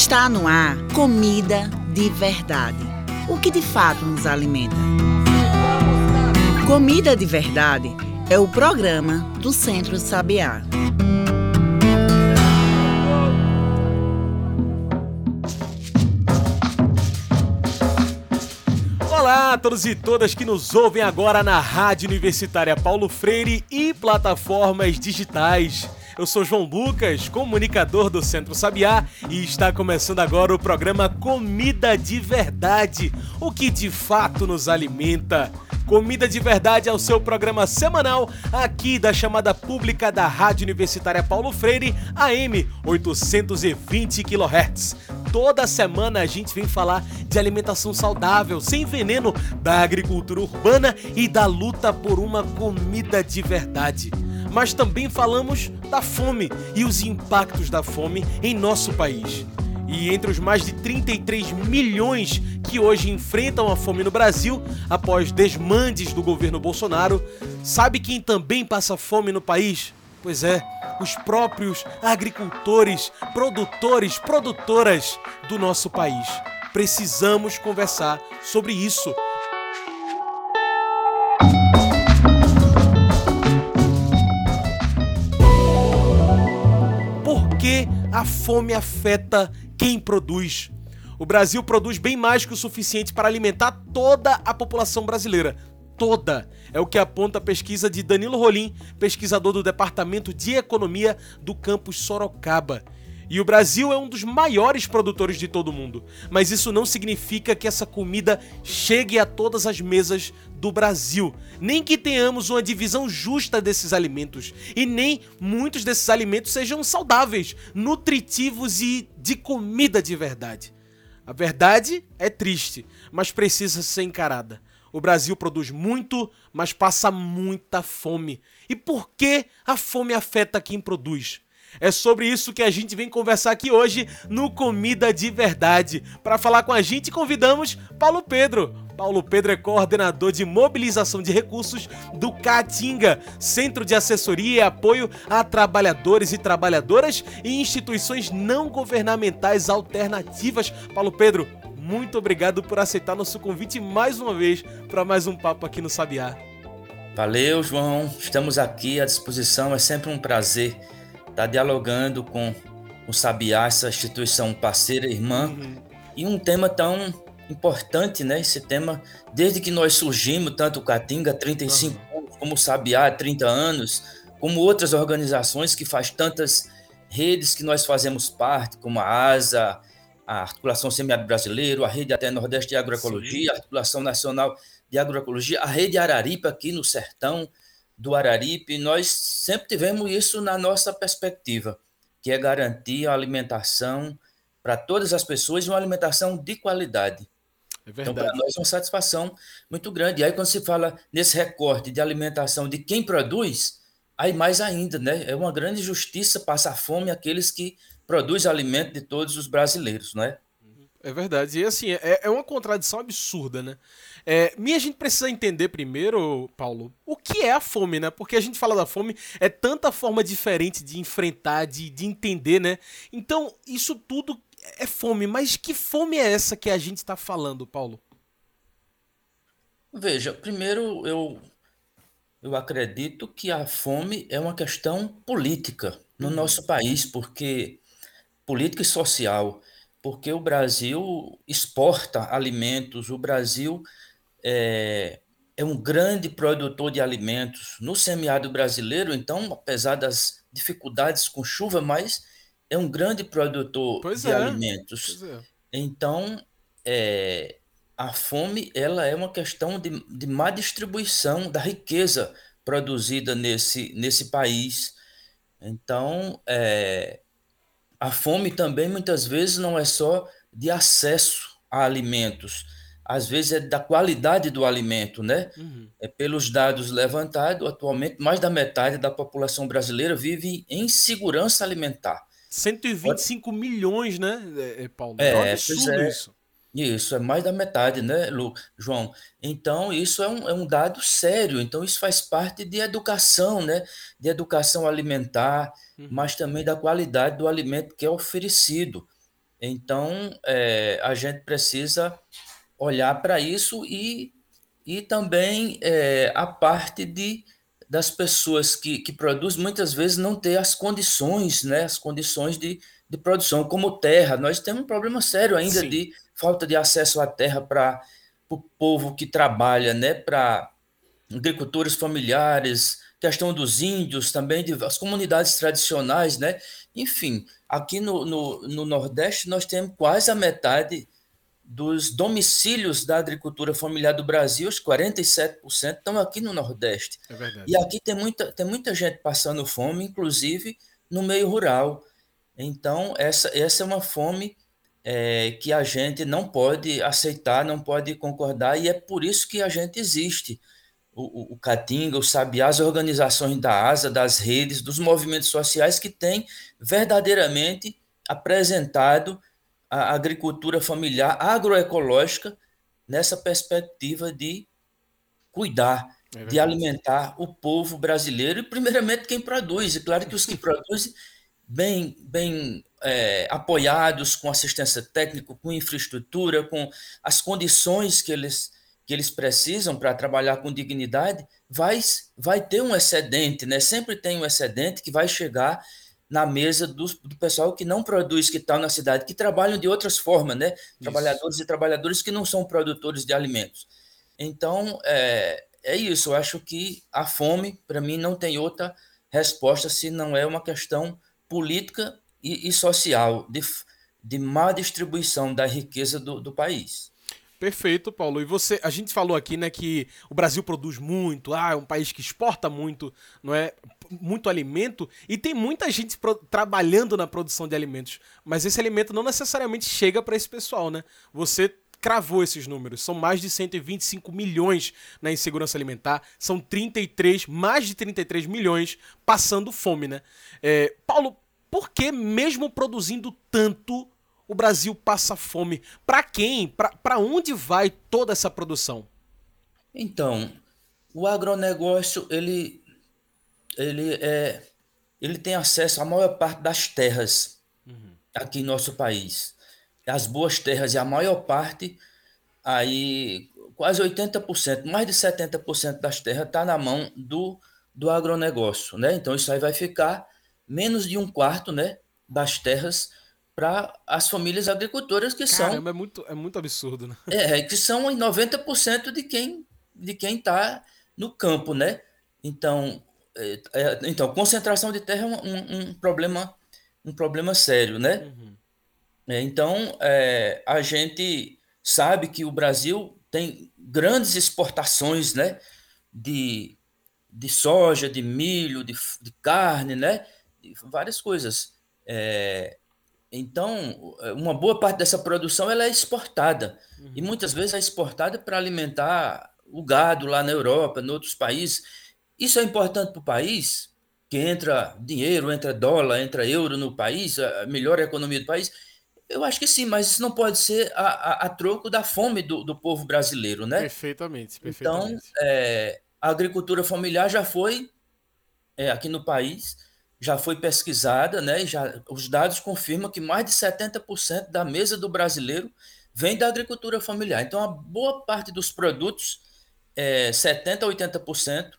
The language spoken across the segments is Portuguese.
Está no ar comida de verdade. O que de fato nos alimenta. Comida de Verdade é o programa do Centro Sabiá. Olá a todos e todas que nos ouvem agora na Rádio Universitária Paulo Freire e plataformas digitais. Eu sou João Lucas, comunicador do Centro Sabiá, e está começando agora o programa Comida de Verdade, o que de fato nos alimenta. Comida de Verdade é o seu programa semanal aqui da chamada pública da Rádio Universitária Paulo Freire, AM 820 kHz. Toda semana a gente vem falar de alimentação saudável, sem veneno, da agricultura urbana e da luta por uma comida de verdade. Mas também falamos da fome e os impactos da fome em nosso país. E entre os mais de 33 milhões que hoje enfrentam a fome no Brasil, após desmandes do governo Bolsonaro, sabe quem também passa fome no país? Pois é, os próprios agricultores, produtores, produtoras do nosso país. Precisamos conversar sobre isso. A fome afeta quem produz? O Brasil produz bem mais que o suficiente para alimentar toda a população brasileira. Toda. É o que aponta a pesquisa de Danilo Rolim, pesquisador do Departamento de Economia do campus Sorocaba. E o Brasil é um dos maiores produtores de todo o mundo. Mas isso não significa que essa comida chegue a todas as mesas do Brasil. Nem que tenhamos uma divisão justa desses alimentos. E nem muitos desses alimentos sejam saudáveis, nutritivos e de comida de verdade. A verdade é triste, mas precisa ser encarada. O Brasil produz muito, mas passa muita fome. E por que a fome afeta quem produz? É sobre isso que a gente vem conversar aqui hoje no Comida de Verdade. Para falar com a gente, convidamos Paulo Pedro. Paulo Pedro é coordenador de mobilização de recursos do Caatinga, Centro de Assessoria e Apoio a Trabalhadores e Trabalhadoras e Instituições Não Governamentais Alternativas. Paulo Pedro, muito obrigado por aceitar nosso convite mais uma vez para mais um papo aqui no Sabiá. Valeu, João. Estamos aqui à disposição. É sempre um prazer estar dialogando com o Sabiá, essa instituição parceira, irmã, uhum. e um tema tão importante, né? Esse tema, desde que nós surgimos, tanto o Catinga, 35 uhum. anos, como o Sabiá, 30 anos, como outras organizações que faz tantas redes que nós fazemos parte, como a ASA, a Articulação Semiárido Brasileiro, a Rede até Nordeste de Agroecologia, Sim. a Articulação Nacional de Agroecologia, a Rede Araripe aqui no sertão do Araripe, nós sempre tivemos isso na nossa perspectiva, que é garantir a alimentação para todas as pessoas uma alimentação de qualidade. É então, para nós é uma satisfação muito grande. E aí, quando se fala nesse recorte de alimentação de quem produz, aí mais ainda, né? É uma grande justiça passar fome àqueles que produz alimento de todos os brasileiros, não é? Verdade. E assim, é, é uma contradição absurda, né? É, e a gente precisa entender primeiro, Paulo, o que é a fome, né? Porque a gente fala da fome, é tanta forma diferente de enfrentar, de, de entender, né? Então, isso tudo é fome. Mas que fome é essa que a gente está falando, Paulo? Veja, primeiro eu, eu acredito que a fome é uma questão política no uhum. nosso país, porque política e social, porque o Brasil exporta alimentos, o Brasil é, é um grande produtor de alimentos no semiárido brasileiro, então, apesar das dificuldades com chuva, mas é um grande produtor pois de é. alimentos. É. Então, é, a fome ela é uma questão de, de má distribuição da riqueza produzida nesse, nesse país. Então, é, a fome também muitas vezes não é só de acesso a alimentos, às vezes é da qualidade do alimento, né? Uhum. É pelos dados levantados, atualmente mais da metade da população brasileira vive em segurança alimentar. 125 Pode... milhões, né, é, é, Paulo? É, é absurdo é. isso. Isso, é mais da metade, né, Lu, João? Então, isso é um, é um dado sério. Então, isso faz parte de educação, né? De educação alimentar, uhum. mas também da qualidade do alimento que é oferecido. Então, é, a gente precisa olhar para isso e, e também é, a parte de, das pessoas que, que produzem, muitas vezes não ter as condições, né, as condições de, de produção, como terra. Nós temos um problema sério ainda Sim. de falta de acesso à terra para o povo que trabalha, né, para agricultores familiares, questão dos índios também, de, as comunidades tradicionais, né? Enfim, aqui no, no, no Nordeste nós temos quase a metade dos domicílios da agricultura familiar do Brasil, os 47% estão aqui no Nordeste. É verdade. E aqui tem muita, tem muita gente passando fome, inclusive no meio rural. Então, essa, essa é uma fome é, que a gente não pode aceitar, não pode concordar, e é por isso que a gente existe o, o Catinga, o Sabiá, as organizações da ASA, das redes, dos movimentos sociais que têm verdadeiramente apresentado a agricultura familiar agroecológica nessa perspectiva de cuidar, é de alimentar o povo brasileiro e, primeiramente, quem produz. E claro que os que produzem, bem, bem é, apoiados com assistência técnica, com infraestrutura, com as condições que eles que eles precisam para trabalhar com dignidade, vai, vai ter um excedente, né? Sempre tem um excedente que vai chegar na mesa do, do pessoal que não produz, que está na cidade, que trabalham de outras formas, né? Isso. Trabalhadores e trabalhadores que não são produtores de alimentos. Então, é, é isso. Eu acho que a fome, para mim, não tem outra resposta se não é uma questão política e, e social, de, de má distribuição da riqueza do, do país. Perfeito, Paulo. E você, a gente falou aqui, né, que o Brasil produz muito, ah, é um país que exporta muito, não é? Muito alimento e tem muita gente trabalhando na produção de alimentos, mas esse alimento não necessariamente chega para esse pessoal, né? Você cravou esses números. São mais de 125 milhões na insegurança alimentar, são 33, mais de 33 milhões passando fome, né? É, Paulo, por que mesmo produzindo tanto o Brasil passa fome. Para quem? Para onde vai toda essa produção? Então, o agronegócio ele ele é ele tem acesso à maior parte das terras uhum. aqui em nosso país. As boas terras e a maior parte aí quase 80%, mais de 70% das terras está na mão do, do agronegócio, né? Então isso aí vai ficar menos de um quarto, né, das terras para as famílias agricultoras que Caramba, são. É muito, é muito absurdo, né? É, que são 90% de quem de quem está no campo, né? Então, é, é, então concentração de terra é um, um, problema um problema sério, né? Uhum. É, então, é, a gente sabe que o Brasil tem grandes exportações, né? De, de soja, de milho, de, de carne, né? De várias coisas. É, então, uma boa parte dessa produção ela é exportada. Uhum. E muitas vezes é exportada para alimentar o gado lá na Europa, em outros países. Isso é importante para o país, que entra dinheiro, entra dólar, entra euro no país, a melhor economia do país. Eu acho que sim, mas isso não pode ser a, a, a troco da fome do, do, povo brasileiro, né? Perfeitamente, perfeitamente. Então, é, a agricultura familiar já foi, é, aqui no país, já foi pesquisada, né? Já, os dados confirmam que mais de 70% da mesa do brasileiro vem da agricultura familiar. Então, a boa parte dos produtos, é, 70% a 80%,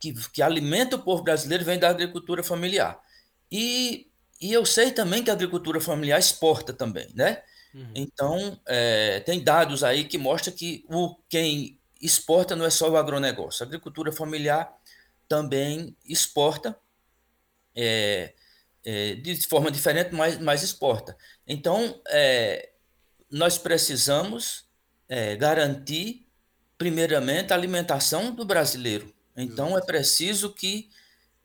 que, que alimenta o povo brasileiro vem da agricultura familiar. E, e eu sei também que a agricultura familiar exporta também, né? Uhum. Então, é, tem dados aí que mostram que o, quem exporta não é só o agronegócio. A agricultura familiar também exporta é, é, de forma diferente, mas, mas exporta. Então, é, nós precisamos é, garantir, primeiramente, a alimentação do brasileiro. Então, é preciso que,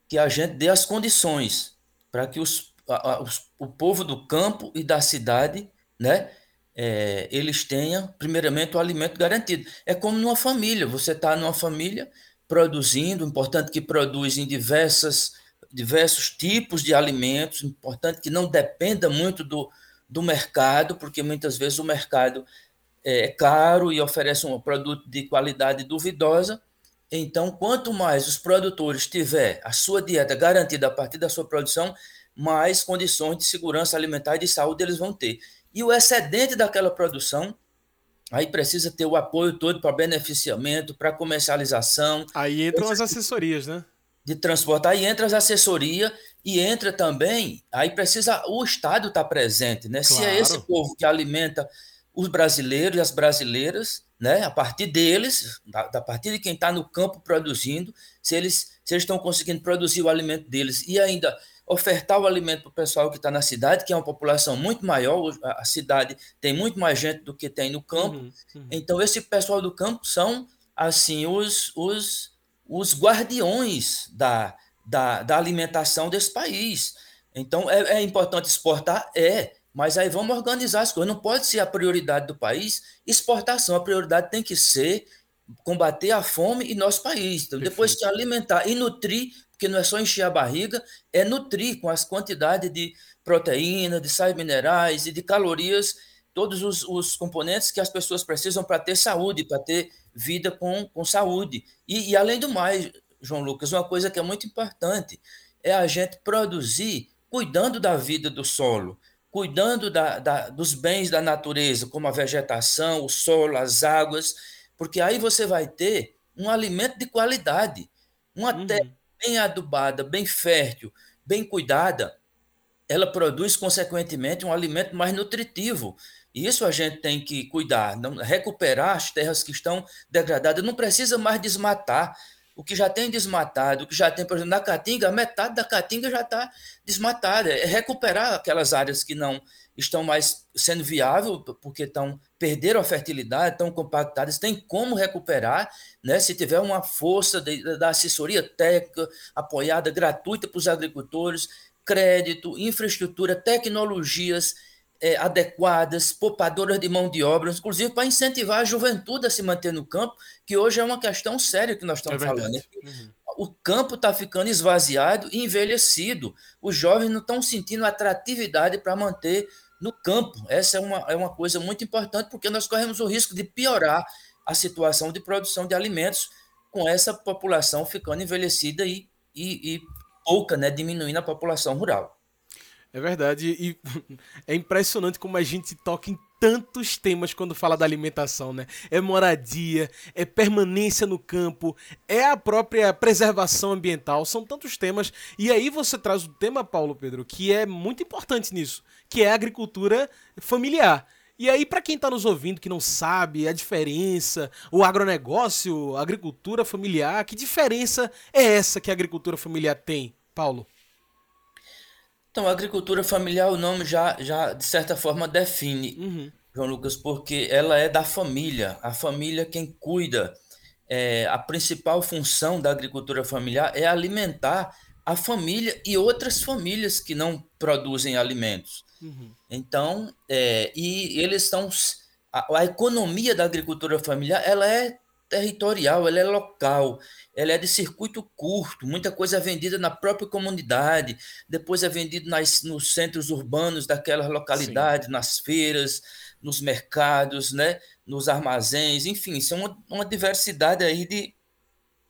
que a gente dê as condições para que os, a, os, o povo do campo e da cidade, né, é, eles tenham, primeiramente, o alimento garantido. É como numa família, você está numa família produzindo, importante que produz em diversas diversos tipos de alimentos, importante que não dependa muito do, do mercado, porque muitas vezes o mercado é caro e oferece um produto de qualidade duvidosa. Então, quanto mais os produtores tiver a sua dieta garantida a partir da sua produção, mais condições de segurança alimentar e de saúde eles vão ter. E o excedente daquela produção, aí precisa ter o apoio todo para beneficiamento, para comercialização. Aí entram as assessorias, né? De transporte. Aí entra as assessorias e entra também, aí precisa o Estado estar tá presente, né? Claro. Se é esse povo que alimenta os brasileiros e as brasileiras, né? A partir deles, da, da partir de quem está no campo produzindo, se eles, se eles estão conseguindo produzir o alimento deles e ainda ofertar o alimento para o pessoal que está na cidade, que é uma população muito maior, a cidade tem muito mais gente do que tem no campo. Uhum, uhum. Então, esse pessoal do campo são, assim, os, os, os guardiões da, da, da alimentação desse país. Então, é, é importante exportar? É, mas aí vamos organizar as coisas. Não pode ser a prioridade do país exportação. A prioridade tem que ser combater a fome em nosso país. Então, depois que alimentar e nutrir, porque não é só encher a barriga, é nutrir com as quantidades de proteína, de sais minerais e de calorias, todos os, os componentes que as pessoas precisam para ter saúde, para ter vida com, com saúde. E, e, além do mais, João Lucas, uma coisa que é muito importante é a gente produzir cuidando da vida do solo cuidando da, da, dos bens da natureza, como a vegetação, o solo, as águas, porque aí você vai ter um alimento de qualidade. Uma uhum. terra bem adubada, bem fértil, bem cuidada, ela produz, consequentemente, um alimento mais nutritivo. E isso a gente tem que cuidar, não, recuperar as terras que estão degradadas. Não precisa mais desmatar o que já tem desmatado, o que já tem, por exemplo, na Caatinga, metade da Caatinga já está desmatada. É recuperar aquelas áreas que não estão mais sendo viáveis, porque estão perderam a fertilidade, estão compactadas, tem como recuperar, né? Se tiver uma força de, da assessoria técnica apoiada, gratuita para os agricultores, crédito, infraestrutura, tecnologias é, adequadas, poupadoras de mão de obra, inclusive para incentivar a juventude a se manter no campo, que hoje é uma questão séria que nós estamos é falando. Né? Uhum. O campo está ficando esvaziado e envelhecido. Os jovens não estão sentindo atratividade para manter no campo. Essa é uma, é uma coisa muito importante, porque nós corremos o risco de piorar a situação de produção de alimentos com essa população ficando envelhecida e, e, e pouca, né, diminuindo a população rural. É verdade. E é impressionante como a gente toca em tantos temas quando fala da alimentação, né? É moradia, é permanência no campo, é a própria preservação ambiental, são tantos temas. E aí você traz o tema, Paulo Pedro, que é muito importante nisso, que é a agricultura familiar. E aí, para quem está nos ouvindo que não sabe a diferença, o agronegócio, a agricultura familiar, que diferença é essa que a agricultura familiar tem, Paulo? Então, a agricultura familiar, o nome já, já de certa forma define, uhum. João Lucas, porque ela é da família. A família quem cuida. É, a principal função da agricultura familiar é alimentar a família e outras famílias que não produzem alimentos. Uhum. Então, é, e eles estão. A, a economia da agricultura familiar ela é territorial, ela é local ela é de circuito curto, muita coisa é vendida na própria comunidade, depois é vendido nas, nos centros urbanos daquela localidade, Sim. nas feiras, nos mercados, né, nos armazéns, enfim, isso é uma, uma diversidade aí de,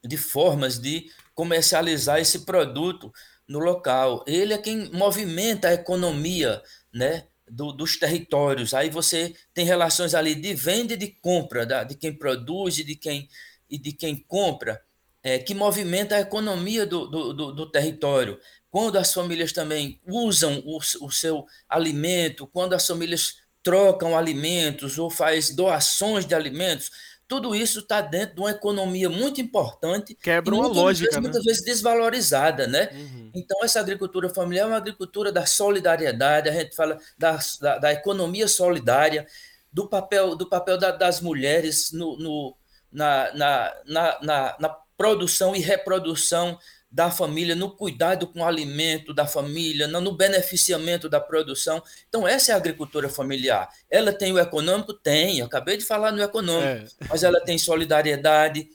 de formas de comercializar esse produto no local. Ele é quem movimenta a economia, né, do, dos territórios. Aí você tem relações ali de venda e de compra, da, de quem produz e de quem, e de quem compra é, que movimenta a economia do, do, do, território. Quando as famílias também usam o, o seu alimento, quando as famílias trocam alimentos ou faz doações de alimentos, tudo isso está dentro de uma economia muito importante. Quebra uma lógica. Vezes, né? Muitas vezes desvalorizada, né? Uhum. Então, essa agricultura familiar é uma agricultura da solidariedade, a gente fala da, da, da economia solidária, do papel, do papel da, das mulheres no, no na, na, na, na, na produção e reprodução da família, no cuidado com o alimento da família, no beneficiamento da produção. Então, essa é a agricultura familiar. Ela tem o econômico? Tem, eu acabei de falar no econômico, é. mas ela tem solidariedade,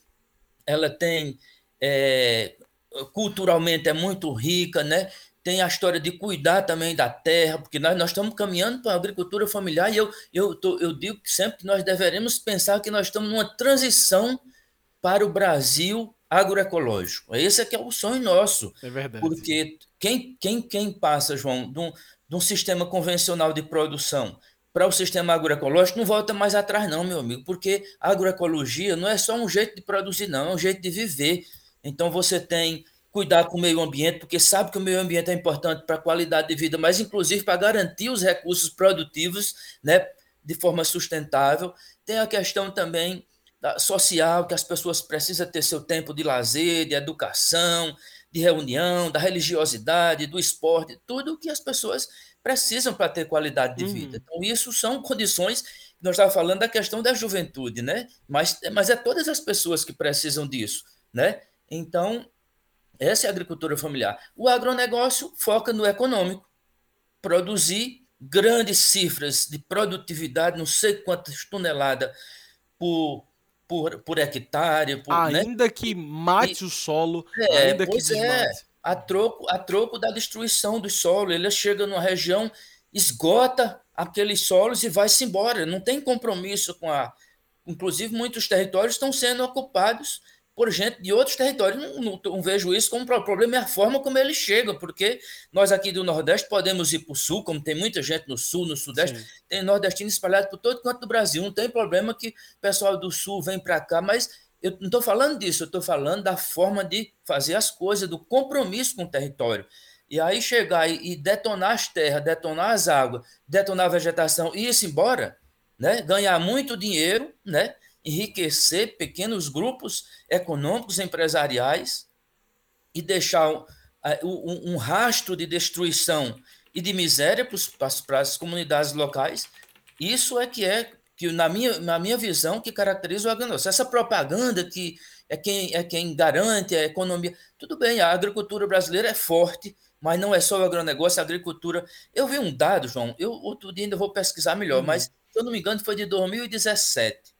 ela tem. É, culturalmente é muito rica, né? Tem a história de cuidar também da terra, porque nós, nós estamos caminhando para a agricultura familiar e eu, eu, tô, eu digo sempre que nós deveremos pensar que nós estamos numa transição para o Brasil agroecológico. Esse é que é o sonho nosso. É verdade. Porque quem, quem, quem passa, João, de um, de um sistema convencional de produção para o sistema agroecológico não volta mais atrás, não, meu amigo, porque a agroecologia não é só um jeito de produzir, não, é um jeito de viver. Então você tem cuidar com o meio ambiente, porque sabe que o meio ambiente é importante para a qualidade de vida, mas inclusive para garantir os recursos produtivos né, de forma sustentável. Tem a questão também social, que as pessoas precisam ter seu tempo de lazer, de educação, de reunião, da religiosidade, do esporte, tudo que as pessoas precisam para ter qualidade de vida. Uhum. Então, isso são condições nós estávamos falando da questão da juventude, né? Mas, mas é todas as pessoas que precisam disso, né? Então, essa é a agricultura familiar. O agronegócio foca no econômico, produzir grandes cifras de produtividade, não sei quantas toneladas por, por, por hectare. Por, né? ainda né? que mate e, o solo, é, ainda que é, a troco, a troco da destruição do solo. Ele chega numa região, esgota aqueles solos e vai-se embora. Não tem compromisso com a. Inclusive, muitos territórios estão sendo ocupados por gente de outros territórios. Não, não, não, vejo isso como problema, é a forma como eles chegam, porque nós aqui do Nordeste podemos ir para o Sul, como tem muita gente no Sul, no Sudeste, Sim. tem nordestino espalhado por todo canto do Brasil. Não tem problema que o pessoal do Sul vem para cá, mas eu não estou falando disso, eu estou falando da forma de fazer as coisas, do compromisso com o território. E aí chegar e detonar as terras, detonar as águas, detonar a vegetação e ir-se embora, né? ganhar muito dinheiro, né? Enriquecer pequenos grupos econômicos empresariais e deixar um, um, um rastro de destruição e de miséria para as comunidades locais. Isso é que é que na minha, na minha visão que caracteriza o agronegócio. Essa propaganda que é quem é quem garante a economia. Tudo bem, a agricultura brasileira é forte, mas não é só o agronegócio, a agricultura. Eu vi um dado, João, eu outro dia ainda vou pesquisar melhor, uhum. mas se eu não me engano foi de 2017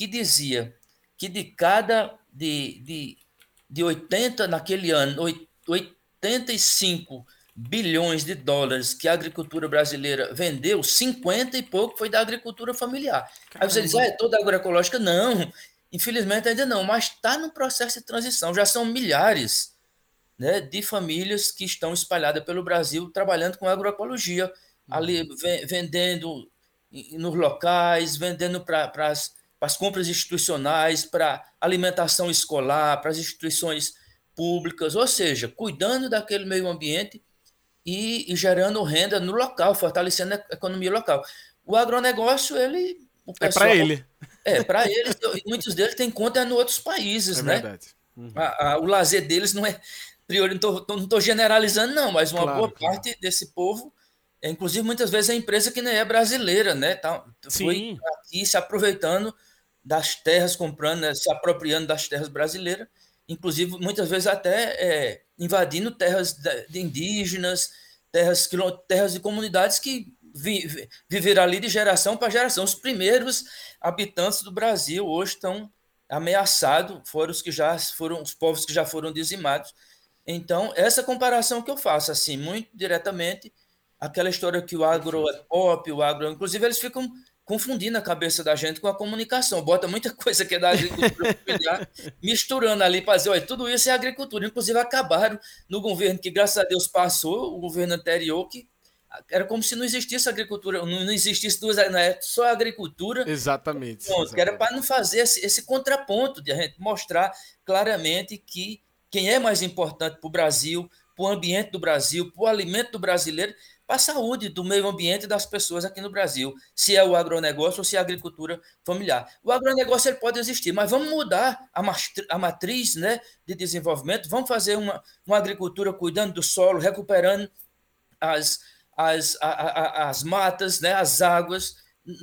que dizia que de cada de, de, de 80 naquele ano, 85 bilhões de dólares que a agricultura brasileira vendeu, 50 e pouco foi da agricultura familiar. Caramba. Aí você diz, ah, é toda agroecológica? Não, infelizmente ainda não, mas está no processo de transição, já são milhares né, de famílias que estão espalhadas pelo Brasil trabalhando com agroecologia, ali uhum. vendendo nos locais, vendendo para as para as compras institucionais, para alimentação escolar, para as instituições públicas, ou seja, cuidando daquele meio ambiente e, e gerando renda no local, fortalecendo a economia local. O agronegócio, ele. O é pessoal, é para ele. É, para eles. muitos deles têm conta em outros países, é né? Verdade. Uhum. A, a, o lazer deles não é. Priori, não estou generalizando, não, mas uma claro, boa claro. parte desse povo é, inclusive muitas vezes é empresa que nem é brasileira, né? Tá, foi aqui se aproveitando das terras, comprando, né, se apropriando das terras brasileiras, inclusive muitas vezes até é, invadindo terras de indígenas, terras, terras de comunidades que vi, viveram ali de geração para geração. Os primeiros habitantes do Brasil hoje estão ameaçados, foram os que já foram os povos que já foram dizimados. Então, essa comparação que eu faço, assim, muito diretamente, aquela história que o agro é pop, o agro, inclusive eles ficam confundindo a cabeça da gente com a comunicação. Bota muita coisa que é da agricultura familiar, misturando ali para dizer, olha, tudo isso é agricultura. Inclusive, acabaram no governo que, graças a Deus, passou, o governo anterior, que era como se não existisse agricultura, não, existisse duas, não é só agricultura. Exatamente. Ponto, exatamente. Que era para não fazer esse, esse contraponto, de a gente mostrar claramente que quem é mais importante para o Brasil, para o ambiente do Brasil, para o alimento do brasileiro, para a saúde do meio ambiente das pessoas aqui no Brasil, se é o agronegócio ou se é a agricultura familiar. O agronegócio ele pode existir, mas vamos mudar a matriz né, de desenvolvimento, vamos fazer uma, uma agricultura cuidando do solo, recuperando as, as, a, a, as matas, né, as águas,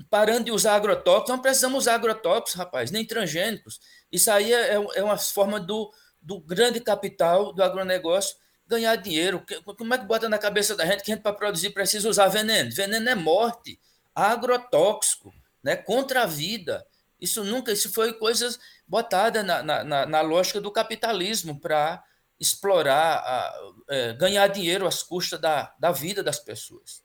parando de usar agrotóxicos. Não precisamos usar agrotóxicos, rapaz, nem transgênicos. Isso aí é, é uma forma do, do grande capital do agronegócio ganhar dinheiro. Como é que bota na cabeça da gente que a gente, para produzir, precisa usar veneno? Veneno é morte, agrotóxico, né? contra a vida. Isso nunca, isso foi coisas botadas na, na, na lógica do capitalismo para explorar, a, é, ganhar dinheiro às custas da, da vida das pessoas.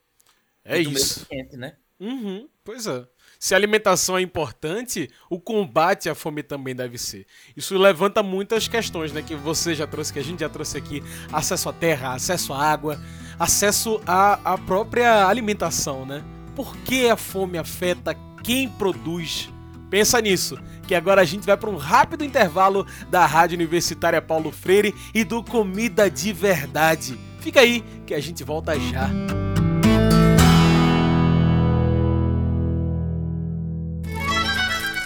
É isso. Ambiente, né? Uhum, pois é. Se a alimentação é importante, o combate à fome também deve ser. Isso levanta muitas questões, né? Que você já trouxe, que a gente já trouxe aqui: acesso à terra, acesso à água, acesso à, à própria alimentação, né? Por que a fome afeta quem produz? Pensa nisso, que agora a gente vai para um rápido intervalo da Rádio Universitária Paulo Freire e do Comida de Verdade. Fica aí que a gente volta já.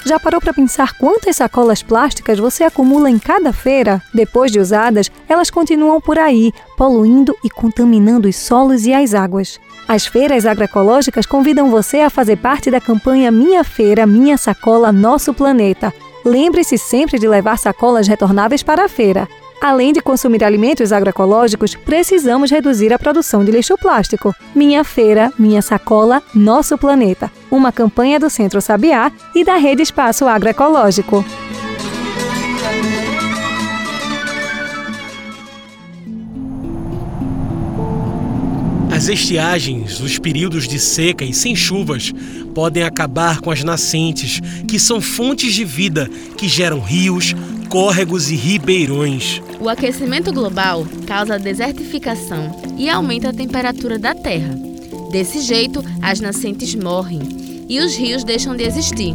Já parou para pensar quantas sacolas plásticas você acumula em cada feira? Depois de usadas, elas continuam por aí, poluindo e contaminando os solos e as águas. As feiras agroecológicas convidam você a fazer parte da campanha Minha Feira, Minha Sacola, Nosso Planeta. Lembre-se sempre de levar sacolas retornáveis para a feira. Além de consumir alimentos agroecológicos, precisamos reduzir a produção de lixo plástico. Minha Feira, Minha Sacola, Nosso Planeta. Uma campanha do Centro Sabiá e da Rede Espaço Agroecológico. As estiagens, os períodos de seca e sem chuvas, podem acabar com as nascentes, que são fontes de vida que geram rios, córregos e ribeirões. O aquecimento global causa desertificação e aumenta a temperatura da Terra. Desse jeito, as nascentes morrem e os rios deixam de existir.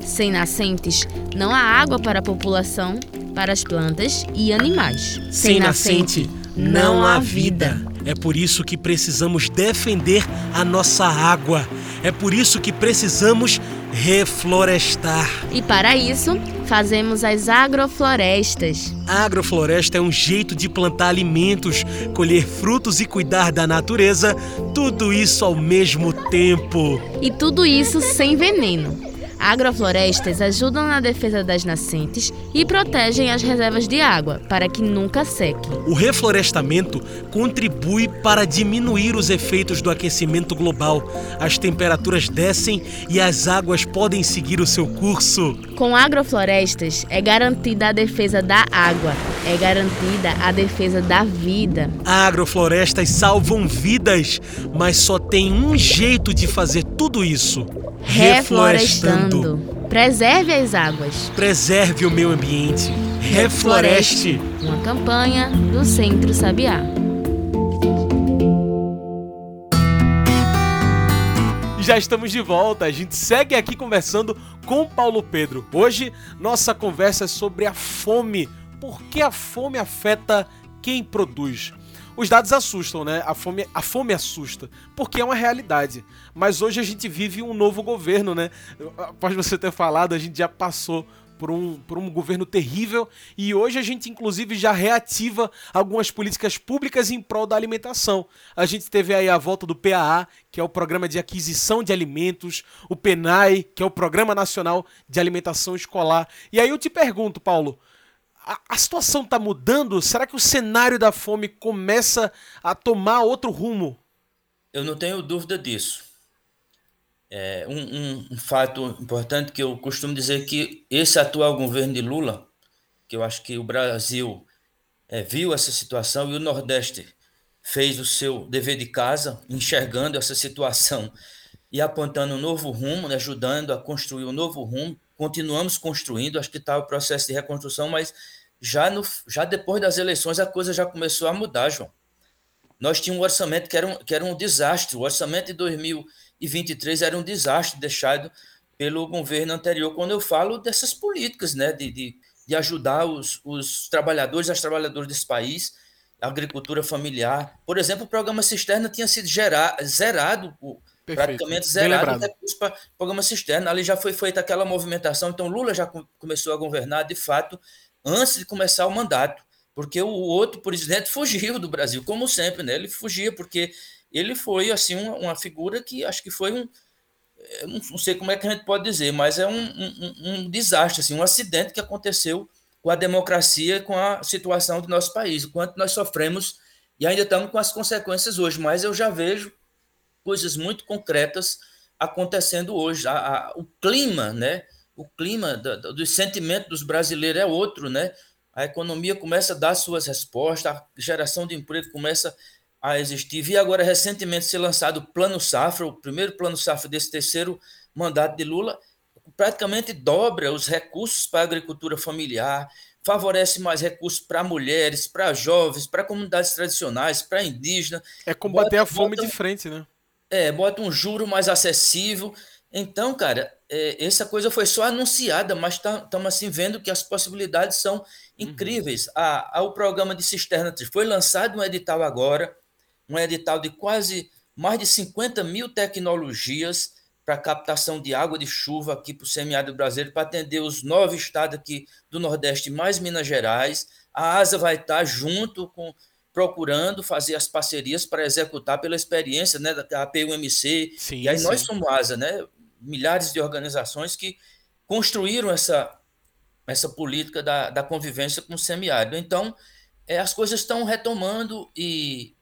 Sem nascentes, não há água para a população, para as plantas e animais. Sem, Sem nascente, não há vida. É por isso que precisamos defender a nossa água. É por isso que precisamos reflorestar. E para isso, fazemos as agroflorestas. A agrofloresta é um jeito de plantar alimentos, colher frutos e cuidar da natureza, tudo isso ao mesmo tempo. E tudo isso sem veneno. Agroflorestas ajudam na defesa das nascentes e protegem as reservas de água para que nunca sequem. O reflorestamento contribui para diminuir os efeitos do aquecimento global. As temperaturas descem e as águas podem seguir o seu curso. Com agroflorestas é garantida a defesa da água, é garantida a defesa da vida. Agroflorestas salvam vidas, mas só tem um jeito de fazer tudo isso reflorestando. Preserve as águas. Preserve o meio ambiente. Refloreste. Uma campanha do Centro Sabiá. Já estamos de volta. A gente segue aqui conversando com Paulo Pedro. Hoje, nossa conversa é sobre a fome. Por que a fome afeta quem produz? Os dados assustam, né? A fome, a fome assusta, porque é uma realidade. Mas hoje a gente vive um novo governo, né? Após você ter falado, a gente já passou por um, por um governo terrível e hoje a gente, inclusive, já reativa algumas políticas públicas em prol da alimentação. A gente teve aí a volta do PAA, que é o Programa de Aquisição de Alimentos, o PENAI, que é o Programa Nacional de Alimentação Escolar. E aí eu te pergunto, Paulo, a, a situação está mudando? Será que o cenário da fome começa a tomar outro rumo? Eu não tenho dúvida disso. É, um, um, um, fato importante que eu costumo dizer que esse atual governo de Lula, que eu acho que o Brasil é, viu essa situação e o Nordeste fez o seu dever de casa, enxergando essa situação e apontando um novo rumo, né, ajudando a construir um novo rumo. Continuamos construindo, acho que está o processo de reconstrução, mas já, no, já depois das eleições a coisa já começou a mudar, João. Nós tínhamos um orçamento que era um, que era um desastre. O orçamento de 2023 era um desastre deixado pelo governo anterior, quando eu falo dessas políticas, né, de, de, de ajudar os, os trabalhadores, as trabalhadoras desse país, a agricultura familiar. Por exemplo, o programa Cisterna tinha sido gerar, zerado, Perfeito. praticamente zerado o programa Cisterna. Ali já foi feita aquela movimentação, então Lula já começou a governar, de fato, antes de começar o mandato, porque o outro presidente fugiu do Brasil, como sempre, né? Ele fugia porque ele foi assim uma, uma figura que acho que foi um não sei como é que a gente pode dizer, mas é um, um, um, desastre, assim, um acidente que aconteceu com a democracia, com a situação do nosso país, o quanto nós sofremos e ainda estamos com as consequências hoje. Mas eu já vejo coisas muito concretas acontecendo hoje. A, a, o clima, né? O clima do, do sentimento dos brasileiros é outro, né? A economia começa a dar suas respostas, a geração de emprego começa a existir. Vi agora recentemente ser lançado o Plano Safra, o primeiro Plano Safra desse terceiro mandato de Lula, praticamente dobra os recursos para a agricultura familiar, favorece mais recursos para mulheres, para jovens, para comunidades tradicionais, para indígenas. É combater a fome volta... de frente, né? É, bota um juro mais acessível. Então, cara, é, essa coisa foi só anunciada, mas estamos tá, assim vendo que as possibilidades são incríveis. Uhum. A, a, o programa de cisterna foi lançado um edital agora, um edital de quase mais de 50 mil tecnologias para captação de água de chuva aqui para o semiárido brasileiro, para atender os nove estados aqui do Nordeste, mais Minas Gerais. A ASA vai estar junto com procurando fazer as parcerias para executar pela experiência né, da APUMC. Sim, e aí sim. nós somos ASA, né? Milhares de organizações que construíram essa, essa política da, da convivência com o semiárido. Então, é, as coisas estão retomando e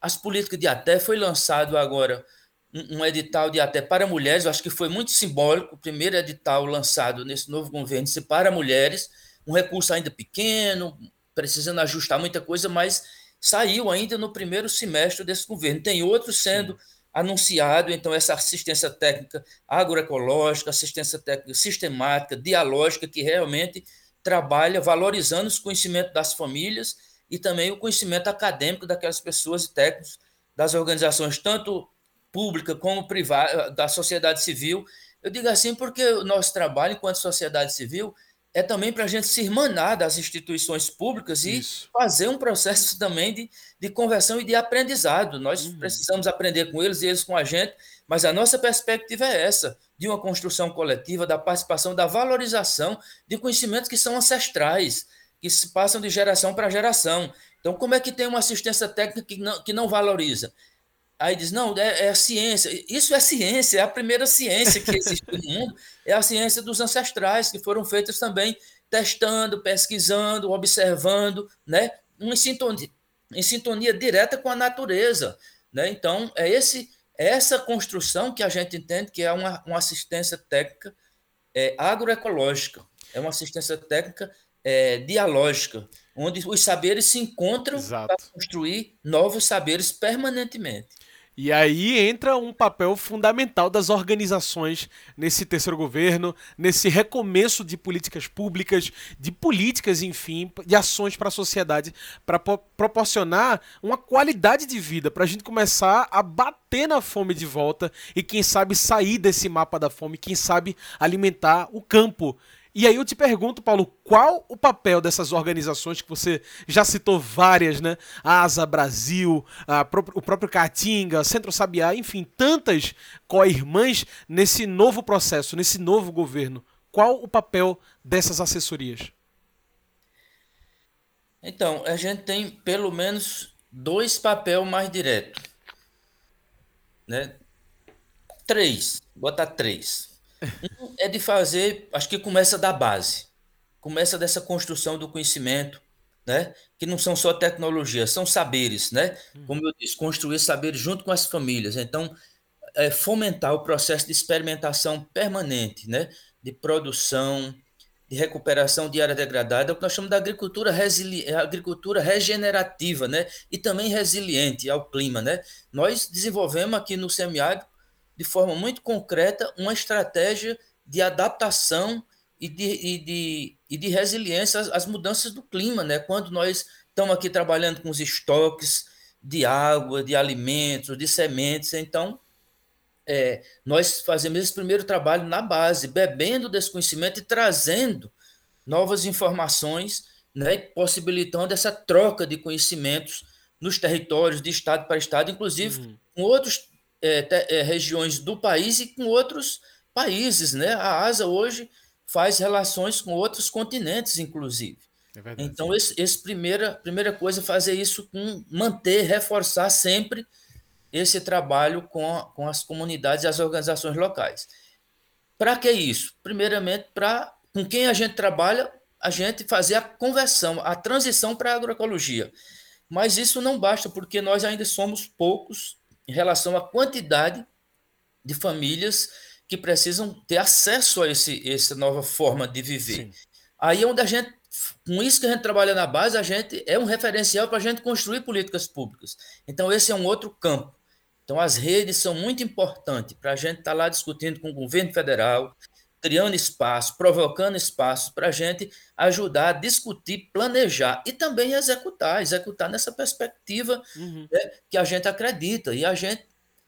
as políticas de até foi lançado agora um, um edital de até para mulheres, eu acho que foi muito simbólico, o primeiro edital lançado nesse novo governo para mulheres, um recurso ainda pequeno, precisando ajustar muita coisa, mas saiu ainda no primeiro semestre desse governo. Tem outros sendo Sim. Anunciado, então essa assistência técnica agroecológica, assistência técnica sistemática, dialógica, que realmente trabalha valorizando os conhecimentos das famílias e também o conhecimento acadêmico daquelas pessoas e técnicos das organizações, tanto pública como privada, da sociedade civil. Eu digo assim porque o nosso trabalho enquanto sociedade civil é também para a gente se irmanar das instituições públicas e Isso. fazer um processo também de, de conversão e de aprendizado. Nós uhum. precisamos aprender com eles e eles com a gente, mas a nossa perspectiva é essa, de uma construção coletiva, da participação, da valorização de conhecimentos que são ancestrais, que se passam de geração para geração. Então, como é que tem uma assistência técnica que não, que não valoriza? Aí diz, não, é, é, a ciência. Isso é ciência, é a primeira ciência que existe no mundo, é a ciência dos ancestrais, que foram feitas também testando, pesquisando, observando, né? em sintonia, em sintonia direta com a natureza. Né? Então, é esse, é essa construção que a gente entende que é uma, uma assistência técnica é, agroecológica, é uma assistência técnica é, dialógica, onde os saberes se encontram para construir novos saberes permanentemente. E aí entra um papel fundamental das organizações nesse terceiro governo, nesse recomeço de políticas públicas, de políticas, enfim, de ações para a sociedade, para proporcionar uma qualidade de vida, para a gente começar a bater na fome de volta e, quem sabe, sair desse mapa da fome, quem sabe alimentar o campo. E aí eu te pergunto, Paulo, qual o papel dessas organizações que você já citou várias, né? A Asa Brasil, a, o próprio Caatinga, Centro Sabiá, enfim, tantas co-irmãs nesse novo processo, nesse novo governo. Qual o papel dessas assessorias? Então, a gente tem pelo menos dois papéis mais diretos. Né? Três, botar três. Um é de fazer, acho que começa da base, começa dessa construção do conhecimento, né? Que não são só tecnologias, são saberes, né? Como eu disse, construir saberes junto com as famílias. Então, é fomentar o processo de experimentação permanente, né? De produção, de recuperação de área degradada, é o que nós chamamos da agricultura, resili agricultura regenerativa, né? E também resiliente ao clima, né? Nós desenvolvemos aqui no semiárido de forma muito concreta uma estratégia de adaptação e de, e de, e de resiliência às, às mudanças do clima, né? Quando nós estamos aqui trabalhando com os estoques de água, de alimentos, de sementes, então é, nós fazemos esse primeiro trabalho na base, bebendo desse conhecimento e trazendo novas informações, né, possibilitando essa troca de conhecimentos nos territórios, de estado para estado, inclusive uhum. com outros é, é, regiões do país e com outros países, né? A ASA hoje faz relações com outros continentes, inclusive. É então, esse, esse, primeira, primeira coisa é fazer isso com manter, reforçar sempre esse trabalho com, a, com as comunidades e as organizações locais. Para que isso? Primeiramente, para com quem a gente trabalha, a gente fazer a conversão, a transição para a agroecologia. Mas isso não basta, porque nós ainda somos poucos em relação à quantidade de famílias que precisam ter acesso a esse, essa nova forma de viver. Sim. Aí é onde a gente, com isso que a gente trabalha na base, a gente é um referencial para a gente construir políticas públicas. Então, esse é um outro campo. Então, as redes são muito importantes para a gente estar tá lá discutindo com o governo federal, criando espaço, provocando espaço para a gente ajudar a discutir, planejar e também executar, executar nessa perspectiva uhum. né, que a gente acredita. E a gente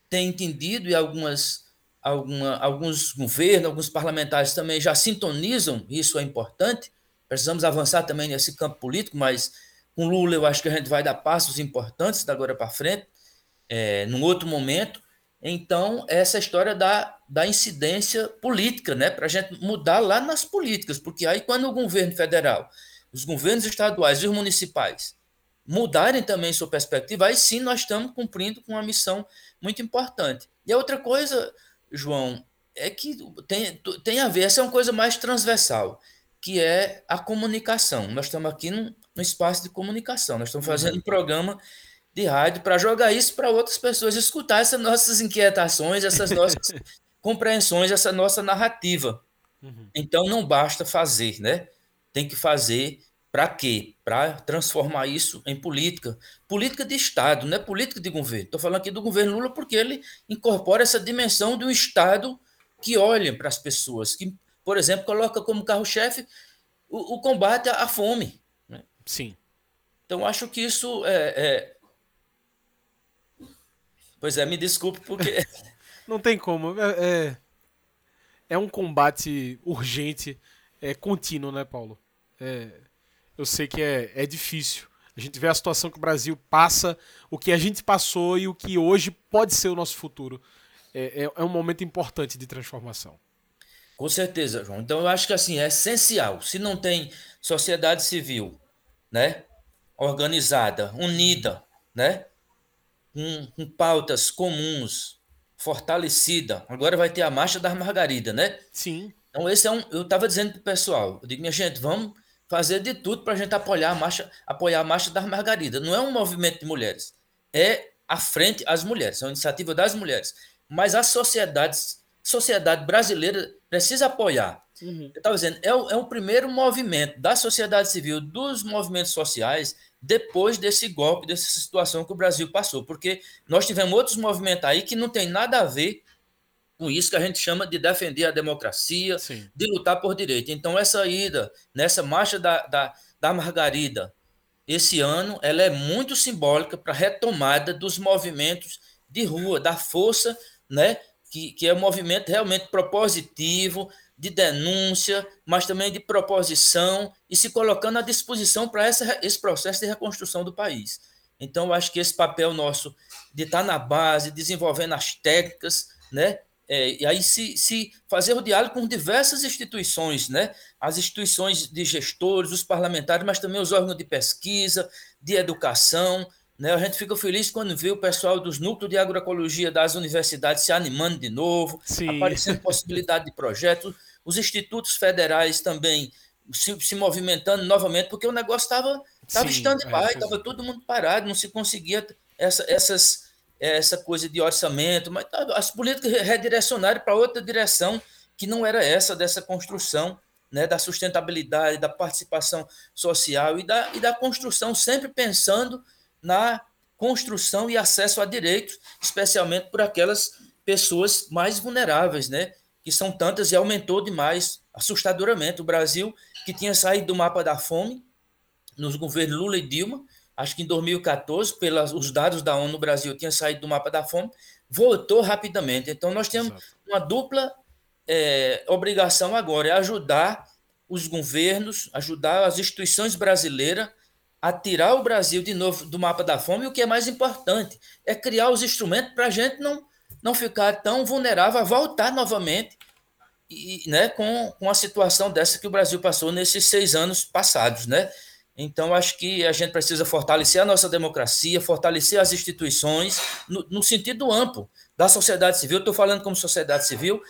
tem entendido e algumas, alguma, alguns governos, alguns parlamentares também já sintonizam, isso é importante. Precisamos avançar também nesse campo político, mas com Lula eu acho que a gente vai dar passos importantes da agora para frente, é, num outro momento. Então, essa história da, da incidência política, né? Para a gente mudar lá nas políticas, porque aí quando o governo federal, os governos estaduais e os municipais mudarem também sua perspectiva, aí sim nós estamos cumprindo com uma missão muito importante. E a outra coisa, João, é que tem, tem a ver, essa é uma coisa mais transversal, que é a comunicação. Nós estamos aqui num, num espaço de comunicação, nós estamos fazendo um programa de rádio para jogar isso para outras pessoas escutar essas nossas inquietações, essas nossas compreensões, essa nossa narrativa. Uhum. Então não basta fazer, né? Tem que fazer para quê? Para transformar isso em política. Política de Estado, não é política de governo. Estou falando aqui do governo Lula porque ele incorpora essa dimensão de um Estado que olha para as pessoas, que, por exemplo, coloca como carro-chefe o, o, combate à fome. Né? Sim. Então, acho que isso é, é Pois é, me desculpe porque. Não tem como. É, é, é, um combate urgente, é contínuo, né, Paulo? É, eu sei que é, é difícil. A gente vê a situação que o Brasil passa, o que a gente passou e o que hoje pode ser o nosso futuro. É, é, é um momento importante de transformação. Com certeza, João. Então eu acho que assim é essencial. Se não tem sociedade civil, né, organizada, unida, né, com, com pautas comuns, fortalecida. Agora vai ter a Marcha das Margaridas, né? Sim. Então, esse é um. Eu estava dizendo para o pessoal, eu digo, minha gente, vamos fazer de tudo para a gente apoiar a marcha, apoiar a Marcha das Margaridas. Não é um movimento de mulheres, é a frente às mulheres, é uma iniciativa das mulheres. Mas a sociedade, sociedade brasileira precisa apoiar. Uhum. Eu estava dizendo, é é o primeiro movimento da sociedade civil, dos movimentos sociais, depois desse golpe, dessa situação que o Brasil passou. Porque nós tivemos outros movimentos aí que não tem nada a ver com isso que a gente chama de defender a democracia, Sim. de lutar por direito. Então, essa ida nessa marcha da, da, da Margarida, esse ano, ela é muito simbólica para a retomada dos movimentos de rua, da força, né? Que, que é um movimento realmente propositivo, de denúncia, mas também de proposição e se colocando à disposição para esse processo de reconstrução do país. Então, eu acho que esse papel nosso de estar na base, desenvolvendo as técnicas, né? É, e aí se, se fazer o diálogo com diversas instituições, né? As instituições de gestores, os parlamentares, mas também os órgãos de pesquisa, de educação, né? A gente fica feliz quando vê o pessoal dos núcleos de agroecologia das universidades se animando de novo, Sim. aparecendo possibilidade de projetos os institutos federais também se, se movimentando novamente, porque o negócio estava estava stand-by, estava todo mundo parado, não se conseguia essa, essas, essa coisa de orçamento, mas as políticas redirecionaram para outra direção que não era essa dessa construção né, da sustentabilidade, da participação social e da, e da construção, sempre pensando na construção e acesso a direitos, especialmente por aquelas pessoas mais vulneráveis, né? Que são tantas e aumentou demais, assustadoramente. O Brasil, que tinha saído do mapa da fome nos governos Lula e Dilma, acho que em 2014, pelos dados da ONU, o Brasil tinha saído do mapa da fome, voltou rapidamente. Então, nós temos Exato. uma dupla é, obrigação agora, é ajudar os governos, ajudar as instituições brasileiras a tirar o Brasil de novo do mapa da fome, e o que é mais importante é criar os instrumentos para a gente não não ficar tão vulnerável a voltar novamente e, né, com, com a situação dessa que o Brasil passou nesses seis anos passados, né? Então, acho que a gente precisa fortalecer a nossa democracia, fortalecer as instituições, no, no sentido amplo da sociedade civil. Estou falando como sociedade civil,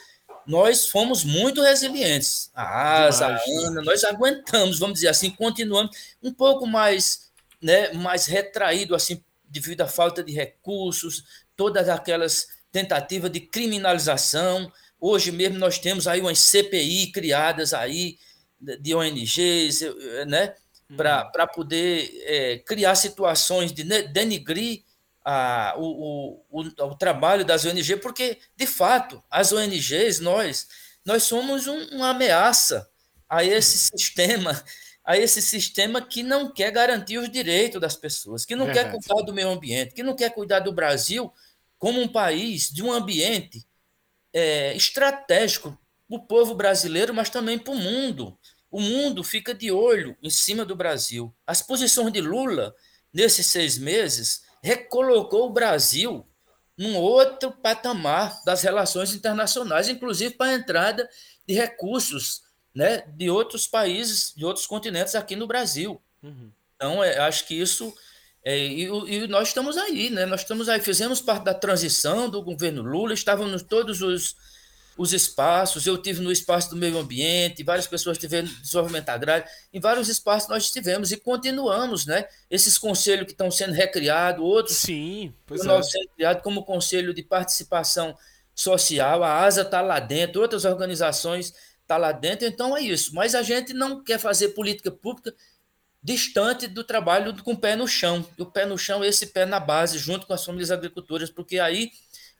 nós fomos muito resilientes. A Asa, a Ana, nós aguentamos, vamos dizer assim, continuamos um pouco mais, né, mais retraído, assim, devido à falta de recursos, todas aquelas tentativa de criminalização. Hoje mesmo nós temos aí umas CPI criadas aí de ONGs, né, para uhum. poder é, criar situações de denigrir a, o, o, o, o, trabalho das ONGs, porque, de fato, as ONGs, nós, nós somos um, uma ameaça a esse sistema, a esse sistema que não quer garantir os direitos das pessoas, que não Verdade. quer cuidar do meio ambiente, que não quer cuidar do Brasil como um país de um ambiente é, estratégico para o povo brasileiro, mas também para o mundo. O mundo fica de olho em cima do Brasil. As posições de Lula, nesses seis meses, recolocou o Brasil num outro patamar das relações internacionais, inclusive para a entrada de recursos né, de outros países, de outros continentes aqui no Brasil. Uhum. Então, é, acho que isso. É, e, e, nós estamos aí, né? Nós estamos aí, fizemos parte da transição do governo Lula, estávamos todos os, os espaços, eu tive no espaço do meio ambiente, várias pessoas tiveram desenvolvimento agrário, em vários espaços nós estivemos e continuamos, né? Esses conselhos que estão sendo recriados, outros Sim, pois é. sendo criados como Conselho de Participação Social, a ASA está lá dentro, outras organizações está lá dentro, então é isso. Mas a gente não quer fazer política pública distante do trabalho com o pé no chão. E o pé no chão, esse pé na base, junto com as famílias agricultoras, porque aí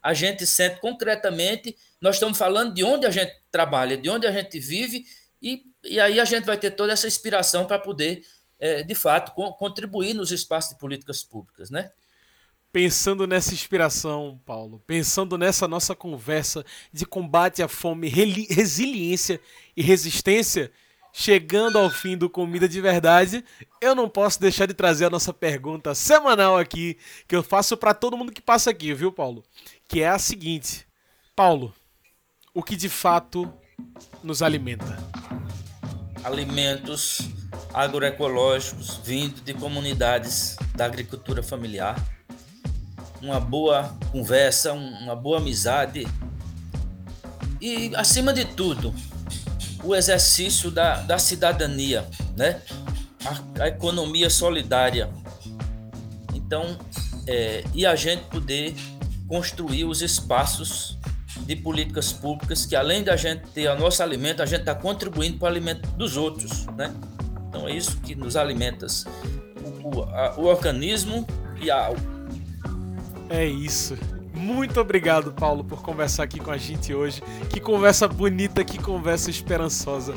a gente sente concretamente, nós estamos falando de onde a gente trabalha, de onde a gente vive, e, e aí a gente vai ter toda essa inspiração para poder, é, de fato, co contribuir nos espaços de políticas públicas, né? Pensando nessa inspiração, Paulo, pensando nessa nossa conversa de combate à fome, resiliência e resistência, chegando ao fim do Comida de Verdade, eu não posso deixar de trazer a nossa pergunta semanal aqui, que eu faço para todo mundo que passa aqui, viu, Paulo? Que é a seguinte: Paulo, o que de fato nos alimenta? Alimentos agroecológicos vindo de comunidades da agricultura familiar uma boa conversa, uma boa amizade e, acima de tudo, o exercício da, da cidadania, né? A, a economia solidária. Então, é, e a gente poder construir os espaços de políticas públicas que, além da gente ter o nosso alimento, a gente está contribuindo para o alimento dos outros, né? Então, é isso que nos alimenta. O, o, a, o organismo e a alma. É isso. Muito obrigado, Paulo, por conversar aqui com a gente hoje. Que conversa bonita, que conversa esperançosa.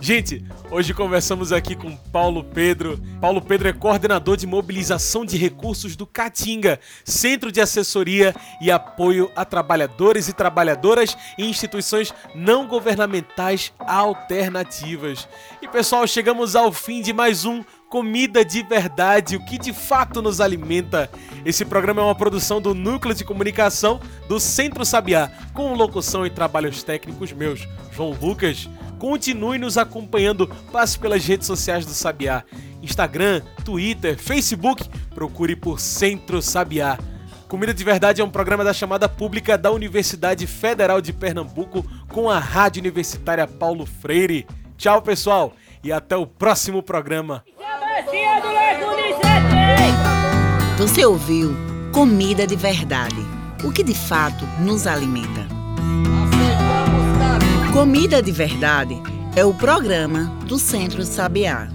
Gente, hoje conversamos aqui com Paulo Pedro. Paulo Pedro é coordenador de mobilização de recursos do Catinga, Centro de Assessoria e Apoio a Trabalhadores e Trabalhadoras e Instituições Não Governamentais Alternativas. E pessoal, chegamos ao fim de mais um comida de verdade, o que de fato nos alimenta. Esse programa é uma produção do Núcleo de Comunicação do Centro Sabiá, com locução e trabalhos técnicos meus, João Lucas. Continue nos acompanhando, passe pelas redes sociais do Sabiá, Instagram, Twitter, Facebook, procure por Centro Sabiá. Comida de Verdade é um programa da chamada pública da Universidade Federal de Pernambuco com a Rádio Universitária Paulo Freire. Tchau, pessoal, e até o próximo programa. Você ouviu Comida de Verdade, o que de fato nos alimenta. Comida de Verdade é o programa do Centro Sabiá.